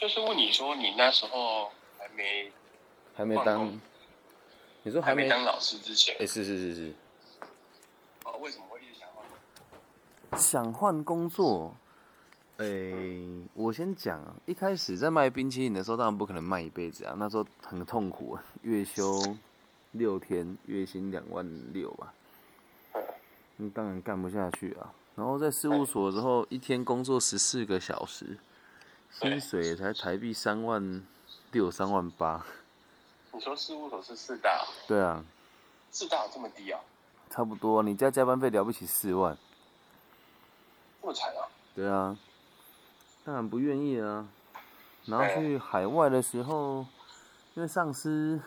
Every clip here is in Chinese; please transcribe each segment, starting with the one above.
就是问你说，你那时候还没还没当，你说没还没当老师之前。哎、，是是是是，哦，为什么会一直想换？想换工作，哎、我先讲啊，一开始在卖冰淇淋的时候，当然不可能卖一辈子啊，那时候很痛苦啊，月休六天，月薪两万六吧，嗯。那当然干不下去啊。然后在事务所之后，一天工作十四个小时，薪水才台币三万六、三万八，你说事务所是四大，对啊，四大有这么低啊？差不多。你加加班费了不起四万，这么惨啊？对啊，当然不愿意啊。然后去海外的时候，因为上司，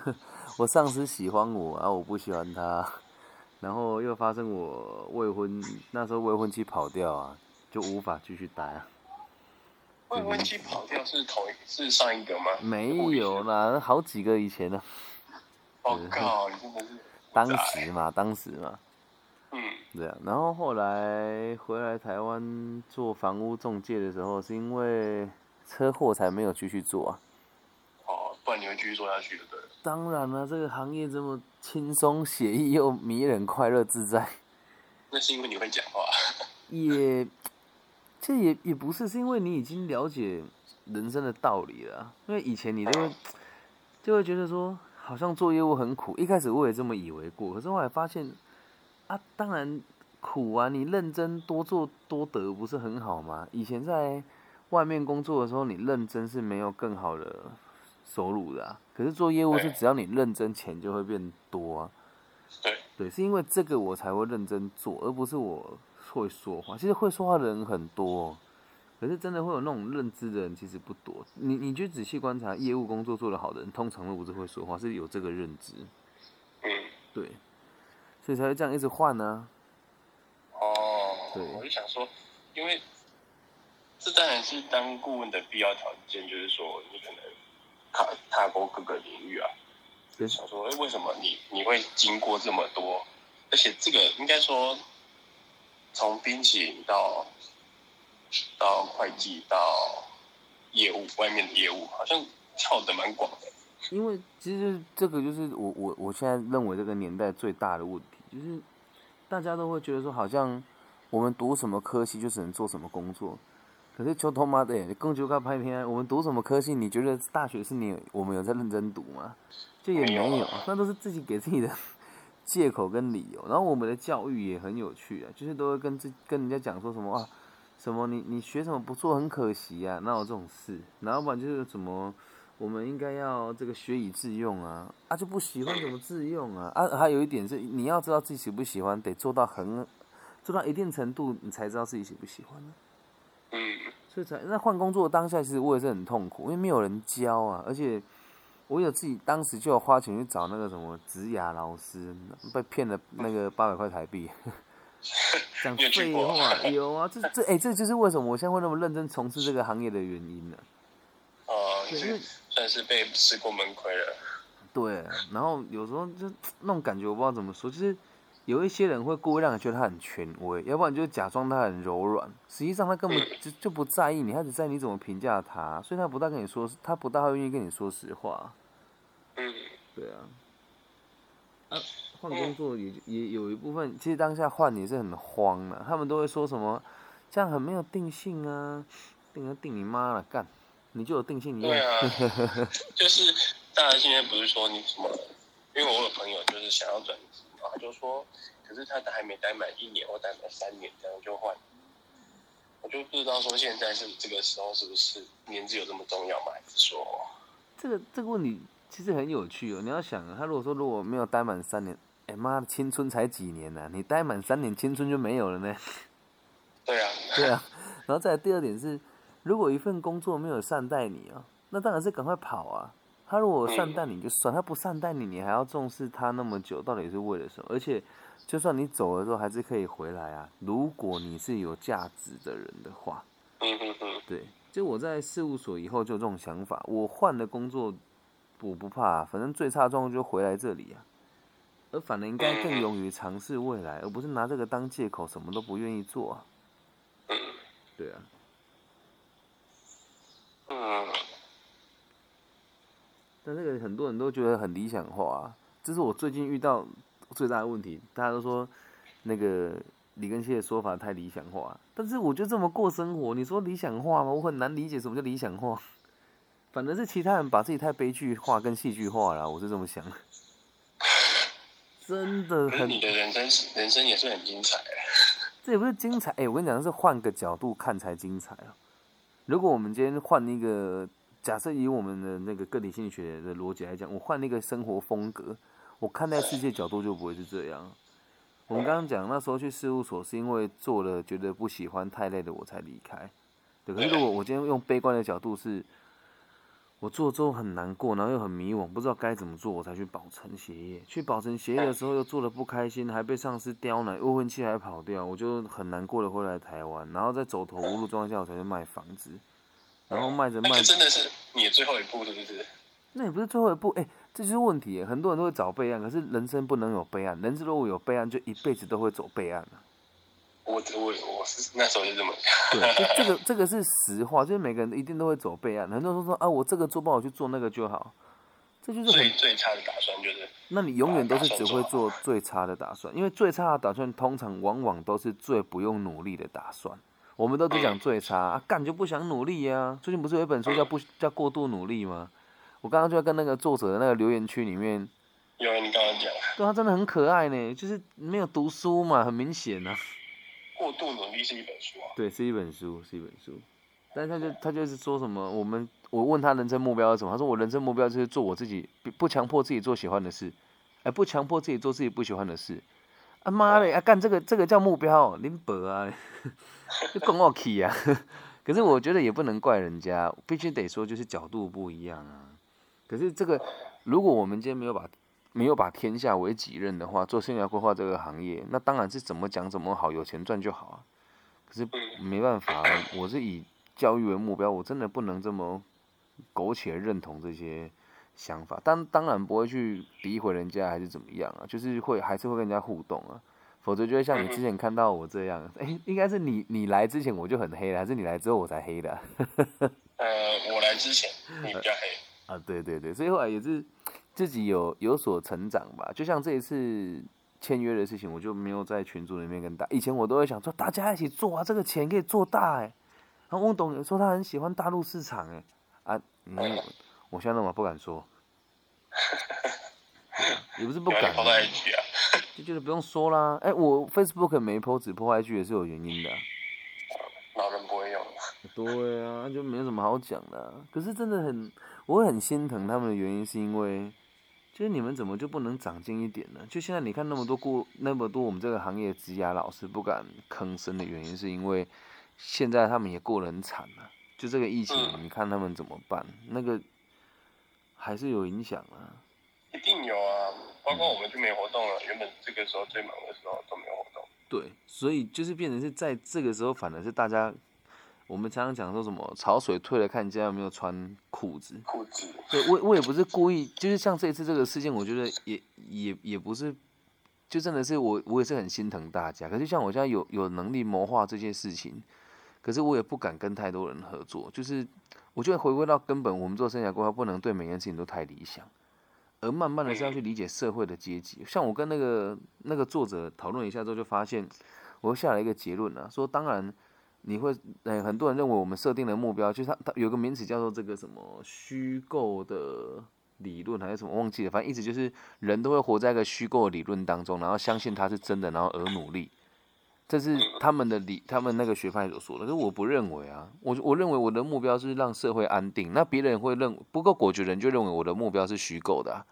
我上司喜欢我，啊，我不喜欢他，然后又发生我未婚那时候未婚妻跑掉啊，就无法继续待啊。未婚妻跑掉是同一是上一个吗？没有啦，好几个以前呢、我、哦、靠，你真的是 当时嘛，当时嘛，嗯对啊。然后后来回来台湾做房屋中介的时候，是因为车祸才没有继续做啊。哦，不然你会继续做下去的，对。当然了，这个行业这么轻松写意又迷人、快乐自在，那是因为你会讲话。也这也也不是，是因为你已经了解人生的道理了啊。因为以前你就会就会觉得说，好像做业务很苦。一开始我也这么以为过，可是后来发现，啊，当然苦啊，你认真多做多得不是很好吗？以前在外面工作的时候，你认真是没有更好的收入的啊。可是做业务是只要你认真，钱就会变多啊。对，对，是因为这个我才会认真做，而不是我会说话。其实会说话的人很多，可是真的会有那种认知的人其实不多。你你去仔细观察，业务工作做得好的人，通常都不是会说话，是有这个认知。嗯，对，所以才会这样一直换呢、哦，对我就想说，因为这当然是当顾问的必要条件，就是说你可能踏踏过各个领域啊。就想说，哎，为什么你你会经过这么多？而且这个应该说，从冰淇淋到到会计到业务，外面的业务，好像跳的蛮广的。因为其实这个就是我我我现在认为这个年代最大的问题，就是大家都会觉得说，好像我们读什么科系就只能做什么工作。可是就他妈的，你更就该拍片，我们读什么科系？你觉得大学是你我们有在认真读吗？就也没有那都是自己给自己的借口跟理由。然后我们的教育也很有趣啊，就是都会跟自跟人家讲说什么啊，什么你你学什么不做很可惜啊，哪有这种事？然后不然就是什么。我们应该要这个学以致用啊，啊就不喜欢怎么致用啊？啊，还有一点是你要知道自己喜不喜欢，得做到很做到一定程度，你才知道自己喜不喜欢呢、嗯，所以才那换工作当下，其实我也是很痛苦，因为没有人教啊，而且我有自己当时就有花钱去找那个什么职涯老师，被骗了那个八百块台币。讲废过话，有啊，这这哎、这就是为什么我现在会那么认真从事这个行业的原因呢、呃，对，因为这算是被吃过闷亏了。对，然后有时候就那种感觉，我不知道怎么说，就是有一些人会故意让你觉得他很权威，要不然就假装他很柔软，实际上他根本就就不在意你，他只在意你怎么评价他，所以他不大跟你说，他不大会愿意跟你说实话。嗯，对啊，啊，换工作也也有一部分，其实当下换也是很慌的，他们都会说什么这样很没有定性啊，定就定你妈了，干，你就有定性，你对啊，就是大家现在不是说你什么？因为我有朋友就是想要转职嘛，他就说，可是他还没待满一年或待满三年，这样就换。我就不知道说现在是这个时候是不是年纪有这么重要吗？还是说，这个这个问题其实很有趣哦。你要想，他如果说如果没有待满三年，哎妈的，青春才几年呢、你待满三年，青春就没有了呢。对啊，对啊，然后再来第二点是，如果一份工作没有善待你哦，那当然是赶快跑啊。他如果善待你就算，他不善待你，你还要重视他那么久，到底是为了什么？而且，就算你走了之后，还是可以回来啊。如果你是有价值的人的话，嗯嗯嗯，对，就我在事务所以后就有这种想法，我换了工作，我不怕、反正最差的状况就回来这里啊。而反而应该更勇于尝试未来，而不是拿这个当借口，什么都不愿意做对啊，嗯，但这个很多人都觉得很理想化、啊，这是我最近遇到最大的问题。大家都说那个李根熙的说法太理想化，但是我就这么过生活，你说理想化吗？我很难理解什么叫理想化。反正是其他人把自己太悲剧化跟戏剧化了，我是这么想。真的很，你的人生人生也是很精彩。这也不是精彩，哎、我跟你讲，是换个角度看才精彩啊。如果我们今天换一个假设，以我们的那个个体心理学的逻辑来讲，我换那个生活风格，我看待世界角度就不会是这样。我们刚刚讲那时候去事务所，是因为做了觉得不喜欢太累了，我才离开。对，可是如果我今天用悲观的角度是，我做之后很难过，然后又很迷惘，不知道该怎么做，我才去保存协业。去保存协业的时候又做的不开心，还被上司刁难，未婚妻还跑掉，我就很难过的回来台湾，然后在走投无路状态下，我才去卖房子，然后卖着卖着，那个真的是你的最后一步，是不是？那也不是最后一步，哎、这就是问题。很多人都会找备案，可是人生不能有备案，人生如果有备案，就一辈子都会走备案啊。我我我是那时候就这么对，就这个 这个是实话，就是每个人一定都会走备案。很多人都说啊，我这个做不好，我去做那个就好，这就是最很，最差的打算就是，那你永远都是只会做最差的打算，因为最差的打算通常往往都是最不用努力的打算。我们都只讲最差啊，干就不想努力呀、最近不是有一本书叫不叫过度努力吗？我刚刚就在跟那个作者的那个留言区里面，因为你刚刚讲对他真的很可爱呢，就是没有读书嘛，很明显啊。过度努力是一本书啊，对，是一本书，是一本书。但是他就他就是说什么，我们我问他人生目标是什么，他说我人生目标就是做我自己，不强迫自己做喜欢的事，哎，不强迫自己做自己不喜欢的事。啊妈的，啊干这个这个叫目标，林伯啊，就跟我气啊。可是我觉得也不能怪人家，必须得说就是角度不一样啊。可是这个，如果我们今天没有把没有把天下为己任的话，做生涯规划这个行业，那当然是怎么讲怎么好，有钱赚就好啊。可是没办法，我是以教育为目标，我真的不能这么苟且认同这些想法。当当然不会去诋毁人家，还是怎么样啊？就是会还是会跟人家互动啊，否则就会像你之前看到我这样，哎、应该是你你来之前我就很黑了，还是你来之后我才黑的啊、呃，我来之前你比较黑，啊，对对对，所以后来也是自己有有所成长吧。就像这一次签约的事情，我就没有在群组里面跟大，以前我都会想说大家一起做啊，这个钱可以做大哎。然后翁董也说他很喜欢大陆市场哎，啊，嗯，我现在那么不敢说，也不是不敢不要你，抛到 IG 啊，就觉得不用说啦。哎，我 Facebook 没 PO 只 PO IG 也是有原因的啊、老人不会用，对啊，就没什么好讲的啊、可是真的很，我会很心疼他们的原因，是因为，就是你们怎么就不能长进一点呢？就现在你看那么多过那么多我们这个行业职涯老师不敢吭声的原因，是因为现在他们也过得很惨啊。就这个疫情，嗯你看他们怎么办？那个还是有影响啊。一定有啊，包括我们就没活动了，原本这个时候最忙的时候都没有活动，对，所以就是变成是在这个时候，反而是大家，我们常常讲说什么潮水退了，看人家有没有穿裤子。裤子，对我我也不是故意，就是像这一次这个事件，我觉得也也也不是，就真的是我我也是很心疼大家。可是像我现在有有能力谋划这件事情，可是我也不敢跟太多人合作。就是我觉得回归到根本，我们做生涯规划不能对每件事情都太理想，而慢慢的是要去理解社会的阶级。像我跟那个那个作者讨论一下之后，就发现我下了一个结论啊，说当然。你会，呃，很多人认为我们设定的目标，就是它它有个名词叫做这个什么虚构的理论还是什么忘记了，反正意思就是人都会活在一个虚构的理论当中，然后相信它是真的，然后而努力，这是他们的理，他们那个学派所说的。可是我不认为啊，我我认为我的目标是让社会安定，那别人会认不够果决人就认为我的目标是虚构的、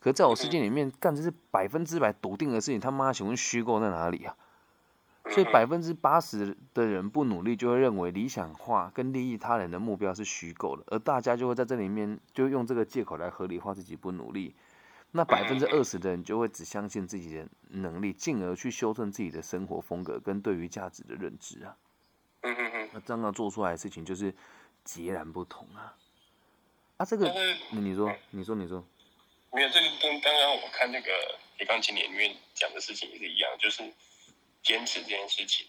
可在我世界里面干这是百分之百笃定的事情，他妈请问虚构在哪里啊？所以百分之八十的人不努力，就会认为理想化跟利益他人的目标是虚构的，而大家就会在这里面就用这个借口来合理化自己不努力。那百分之二十的人就会只相信自己的能力，进而去修正自己的生活风格跟对于价值的认知啊。嗯嗯嗯，那这样做出来的事情就是截然不同啊。啊，这个你你说你说你说，没有这个跟刚刚我看那个铁钢琴里面讲的事情也是一样，就是坚持这件事情，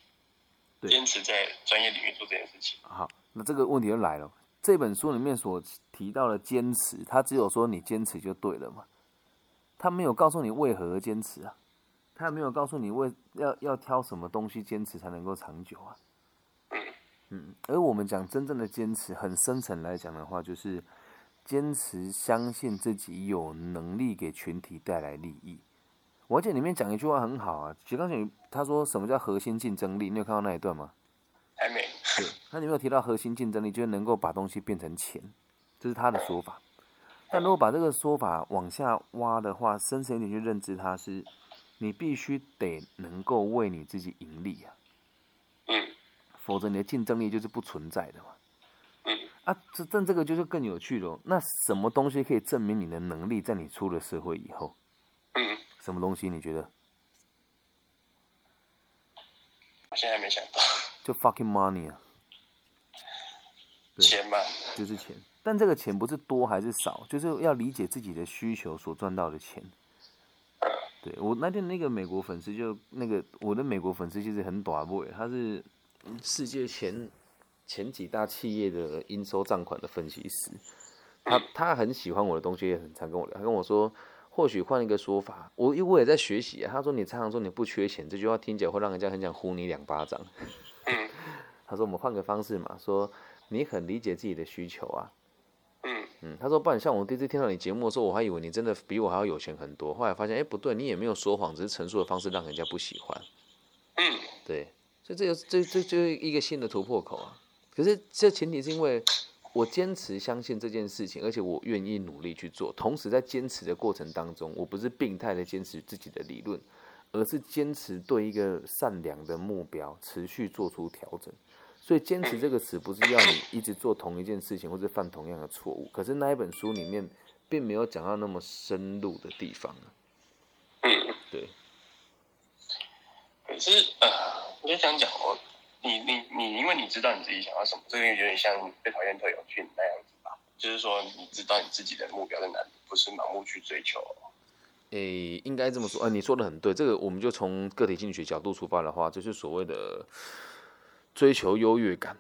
对坚持在专业领域做这件事情。好，那这个问题就来了，这本书里面所提到的坚持，他只有说你坚持就对了嘛，他没有告诉你为何坚持啊，他也没有告诉你为要要挑什么东西坚持才能够长久啊。嗯，而我们讲真正的坚持，很深层来讲的话，就是坚持相信自己有能力给群体带来利益。我记得里面讲一句话很好啊，徐刚讲他说什么叫核心竞争力？你有看到那一段吗？还没。对，那你没有提到核心竞争力，就是能够把东西变成钱，这是他的说法。但如果把这个说法往下挖的话，深层一点去认知，它是你必须得能够为你自己盈利啊。嗯。否则你的竞争力就是不存在的嘛。嗯。啊，这但这个就是更有趣了。那什么东西可以证明你的能力，在你出了社会以后？嗯。什么东西？你觉得？我现在没想到。就 fucking money 啊。钱吧。就是钱，但这个钱不是多还是少，就是要理解自己的需求所赚到的钱。对我那天那个美国粉丝就那个我的美国粉丝其实很短位，他是。世界前前几大企业的应收账款的分析师，他他很喜欢我的东西，也很常跟我聊。他跟我说，或许换一个说法，我因为我也在学习啊。他说你常常说你不缺钱，这句话听起来会让人家很想呼你两巴掌。他说我们换个方式嘛，说你很理解自己的需求啊。嗯嗯，他说不然像我第一次听到你节目的时候，我还以为你真的比我还要有钱很多。后来发现，哎不对，你也没有说谎，只是陈述的方式让人家不喜欢。嗯，对。所以这个这这就是一个新的突破口啊！可是这前提是因为我坚持相信这件事情，而且我愿意努力去做。同时在坚持的过程当中，我不是病态的坚持自己的理论，而是坚持对一个善良的目标持续做出调整。所以坚持这个词不是要你一直做同一件事情或者犯同样的错误。可是那一本书里面并没有讲到那么深入的地方啊。对。可是呃。我就想讲哦，你你你，因为你知道你自己想要什么，这个有点像被讨厌特有训那样子吧？就是说，你知道你自己的目标在哪里，不是盲目去追求。诶，应该这么说，呃，你说的很对。这个我们就从个体心理学角度出发的话，就是所谓的追求优越感。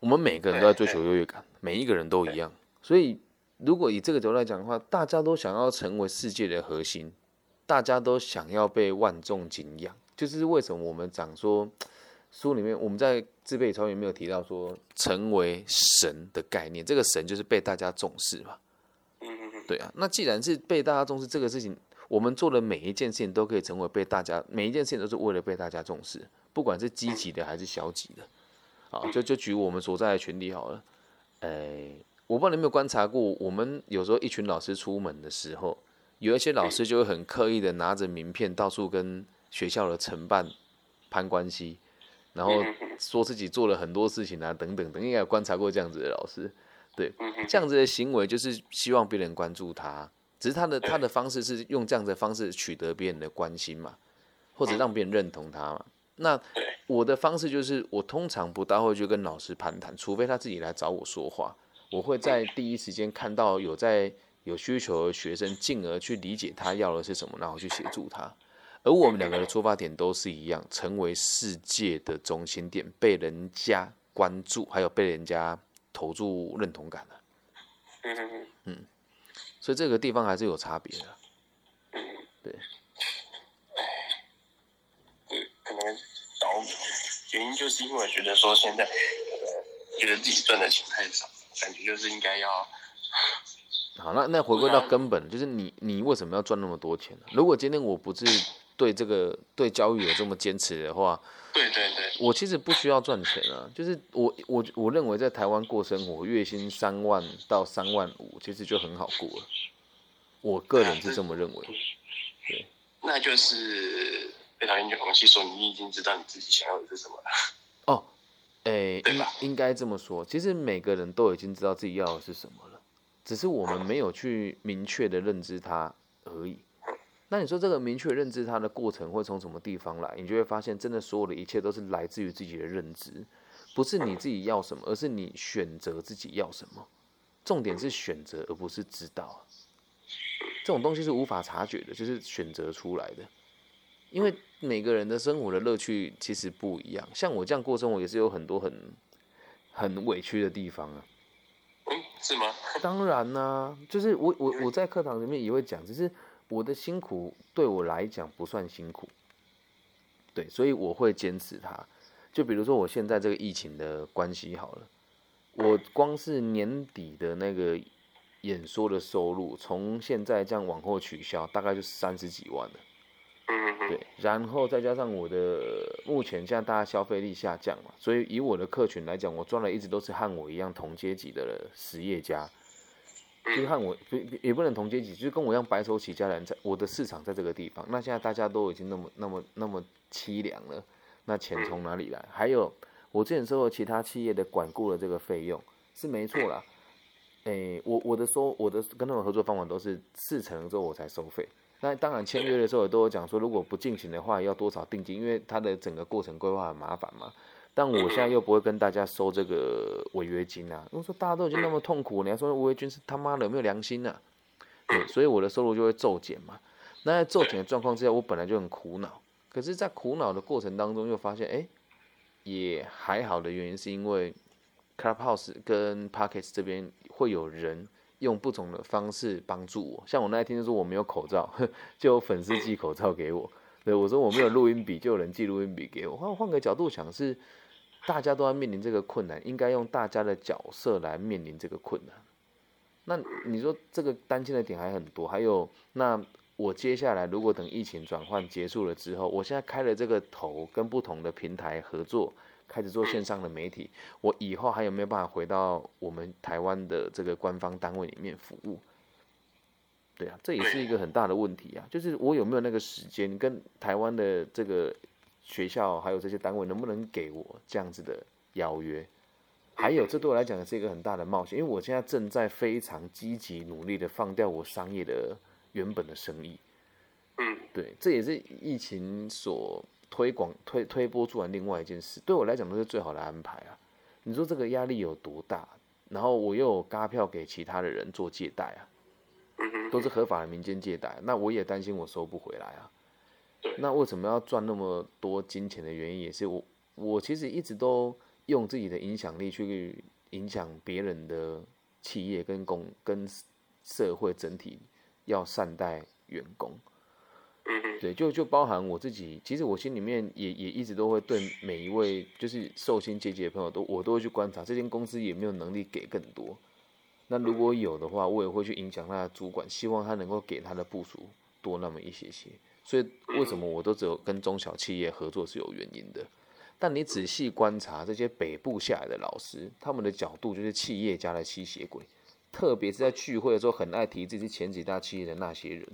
我们每个人都在追求优越感，每一个人都一样。所以，如果以这个角度来讲的话，大家都想要成为世界的核心，大家都想要被万众敬仰。就是为什么我们讲说，书里面我们在自备超越没有提到说成为神的概念，这个神就是被大家重视嘛。嗯嗯嗯。对啊，那既然是被大家重视这个事情，我们做的每一件事情都可以成为被大家，每一件事情都是为了被大家重视，不管是积极的还是消极的。啊，就就举我们所在的群体好了。哎，我不知道你有没有观察过，我们有时候一群老师出门的时候，有一些老师就会很刻意的拿着名片到处跟。学校的承办攀关系，然后说自己做了很多事情啊，等等等，应该有观察过这样子的老师，对，这样子的行为就是希望别人关注他，只是他的他的方式是用这样的方式取得别人的关心嘛，或者让别人认同他嘛。那我的方式就是，我通常不大会去跟老师攀谈，除非他自己来找我说话，我会在第一时间看到有在有需求的学生，进而去理解他要的是什么，然后去协助他。而我们两个的出发点都是一样，成为世界的中心点，被人家关注，还有被人家投注认同感的。嗯嗯嗯。所以这个地方还是有差别的。嗯。对。对，可能找原因就是因为觉得说现在呃觉得自己赚的钱太少，感觉就是应该要。好，那那回归到根本，就是你你为什么要赚那么多钱呢？如果今天我不是。对这个对教育有这么坚持的话，对对对，我其实不需要赚钱啊，就是我我我认为在台湾过生活，月薪三万到三万五，其实就很好过了。我个人是这么认为。对，那就是被讨厌就勇气说，你已经知道你自己想要的是什么了。哦，哎，应应该这么说，其实每个人都已经知道自己要的是什么了，只是我们没有去明确的认知它而已。那你说这个明确认知它的过程会从什么地方来？你就会发现，真的所有的一切都是来自于自己的认知，不是你自己要什么，而是你选择自己要什么。重点是选择，而不是知道。这种东西是无法察觉的，就是选择出来的。因为每个人的生活的乐趣其实不一样。像我这样过生活，也是有很多很很委屈的地方啊。嗯，是吗？当然啦、就是我我我在课堂里面也会讲，只是我的辛苦对我来讲不算辛苦，对，所以我会坚持它。就比如说我现在这个疫情的关系好了，我光是年底的那个演说的收入，从现在这样往后取消，大概就三十几万了。对，然后再加上我的目前现在大家消费力下降嘛，所以以我的客群来讲，我赚的一直都是和我一样同阶级的实业家，就是和我不也不能同阶级，就跟我一样白手起家的人，在我的市场在这个地方。那现在大家都已经那么那么那么凄凉了，那钱从哪里来？还有我之前收了其他企业的管顾的这个费用是没错啦，诶，我我的收我的跟他们合作方法都是事成了之后我才收费。那当然签约的时候也都有讲说，如果不进行的话要多少定金，因为它的整个过程规划很麻烦嘛。但我现在又不会跟大家收这个违约金啊，如果说大家都已经那么痛苦，你还说违约金是他妈的有没有良心啊？对，所以我的收入就会骤减嘛。那在骤减的状况之下，我本来就很苦恼，可是，在苦恼的过程当中又发现，哎、也还好的原因是因为 Clubhouse 跟 Pockets 这边会有人用不同的方式帮助我。像我那一天就说我没有口罩，就有粉丝寄口罩给我。对我说我没有录音笔，就有人寄录音笔给我。换换个角度想是，大家都要面临这个困难，应该用大家的角色来面临这个困难。那你说这个担心的点还很多，还有那我接下来如果等疫情转换结束了之后，我现在开了这个头，跟不同的平台合作，开始做线上的媒体，我以后还有没有办法回到我们台湾的这个官方单位里面服务？对啊，这也是一个很大的问题啊，就是我有没有那个时间，跟台湾的这个学校还有这些单位能不能给我这样子的邀约？还有，这对我来讲也是一个很大的冒险，因为我现在正在非常积极努力的放掉我商业的原本的生意。嗯，对，这也是疫情所推广推推播出来另外一件事，对我来讲都是最好的安排啊。你说这个压力有多大？然后我又有嘎票给其他的人做借贷啊，都是合法的民间借贷，那我也担心我收不回来啊。对那为什么要赚那么多金钱的原因，也是我我其实一直都用自己的影响力去影响别人的企业跟公跟社会整体要善待员工。嗯，对，就就包含我自己，其实我心里面也也一直都会对每一位就是寿星阶级的朋友都，我都会去观察这间公司有没有能力给更多。那如果有的话，我也会去影响他的主管，希望他能够给他的部署多那么一些些。所以为什么我都只有跟中小企业合作是有原因的。但你仔细观察这些北部下来的老师，他们的角度就是企业家的吸血鬼，特别是在聚会的时候，很爱提自己是前几大企业的那些人。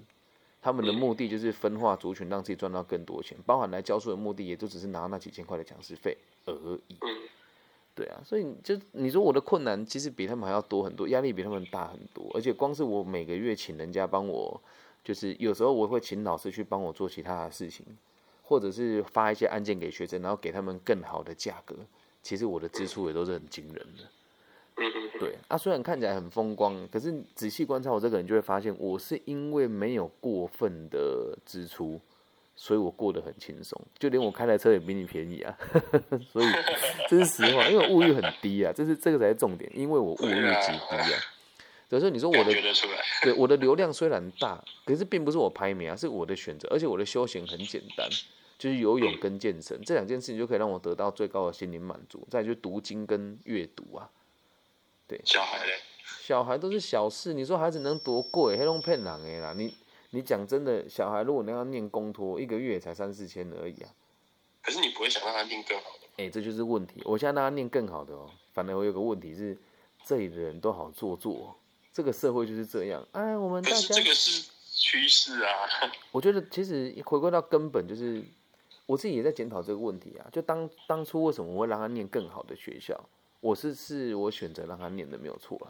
他们的目的就是分化族群，让自己赚到更多钱，包含来教书的目的，也就只是拿那几千块的讲师费而已。嗯对啊，所以就你说我的困难其实比他们还要多很多，压力比他们大很多，而且光是我每个月请人家帮我，就是有时候我会请老师去帮我做其他的事情，或者是发一些案件给学生，然后给他们更好的价格，其实我的支出也都是很惊人的。嗯，对啊，虽然看起来很风光，可是仔细观察我这个人就会发现，我是因为没有过分的支出，所以我过得很轻松，就连我开的车也比你便宜啊，所以这是实话，因为我物欲很低啊，这是这个才是重点，因为我物欲极低啊。有时候你说我的。对我的流量虽然大，可是并不是我排名啊，是我的选择，而且我的休闲很简单，就是游泳跟健身这两件事情就可以让我得到最高的心灵满足。再来就是读经跟阅读啊，对小孩嘞，小孩都是小事，你说孩子能多贵？黑龙骗人的啦！你你讲真的，小孩如果你要念公托，一个月也才三四千而已啊！可是你不会想让他念更好的。哎、这就是问题。我现在让他念更好的哦，反而我有个问题是，这里的人都好做作哦，这个社会就是这样。哎，我们大家这个是趋势啊。我觉得其实回归到根本，就是我自己也在检讨这个问题啊。就当当初为什么我会让他念更好的学校，我是是我选择让他念的没有错啊。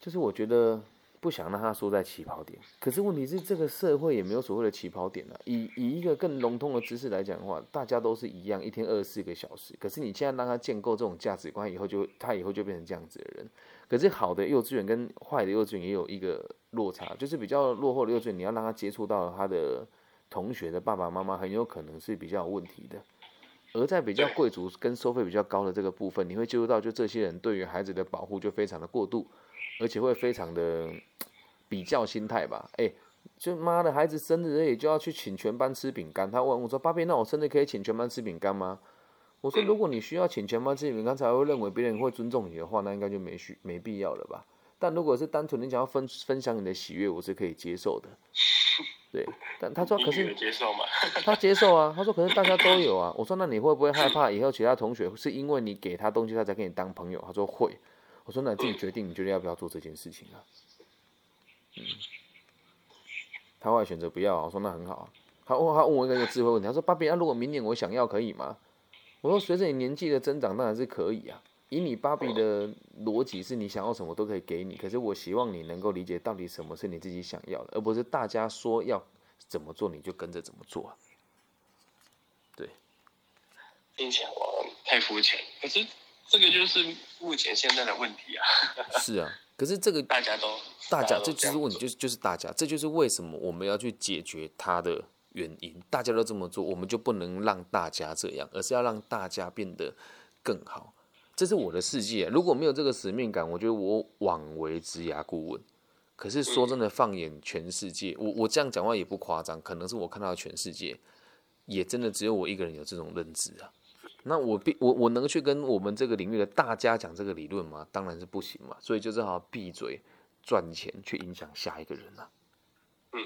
就是我觉得不想让他输在起跑点，可是问题是这个社会也没有所谓的起跑点啊。以以一个更笼统的知识来讲的话，大家都是一样，一天二十四个小时。可是你现在让他建构这种价值观以后就，他以后就变成这样子的人。可是好的幼稚园跟坏的幼稚园也有一个落差，就是比较落后的幼稚园，你要让他接触到他的同学的爸爸妈妈，很有可能是比较有问题的。而在比较贵族跟收费比较高的这个部分，你会接触到，就这些人对于孩子的保护就非常的过度，而且会非常的比较心态吧？哎，就妈的孩子生日也就要去请全班吃饼干。他问我说：“爸比，那我生日可以请全班吃饼干吗？”我说：“如果你需要请全班吃饼干才会认为别人会尊重你的话，那应该就没需没必要了吧？但如果是单纯你想要分分享你的喜悦，我是可以接受的。”对，但他说可是接受吗？他接受啊，他说可是大家都有啊。我说那你会不会害怕以后其他同学是因为你给他东西他才跟你当朋友？他说会。我说那你自己决定，你觉得要不要做这件事情啊？嗯，他后来选择不要。我说那很好啊。他问他问我一个智慧问题，他说爸比，那如果明年我想要可以吗？我说随着你年纪的增长当然是可以啊。以你芭比的逻辑是你想要什么都可以给你，可是我希望你能够理解到底什么是你自己想要的，而不是大家说要怎么做你就跟着怎么做。对，并且我太肤浅，可是这个就是目前现在的问题啊。是啊，可是这个大家都大家这就是问题，就是就是大家，这就是为什么我们要去解决它的原因。大家都这么做，我们就不能让大家这样，而是要让大家变得更好。这是我的世界，如果没有这个使命感，我觉得我枉为职涯顾问。可是说真的，放眼全世界，我我这样讲话也不夸张，可能是我看到全世界，也真的只有我一个人有这种认知啊。那我必我我能去跟我们这个领域的大家讲这个理论吗？当然是不行嘛。所以就只好闭嘴赚钱，去影响下一个人了。嗯，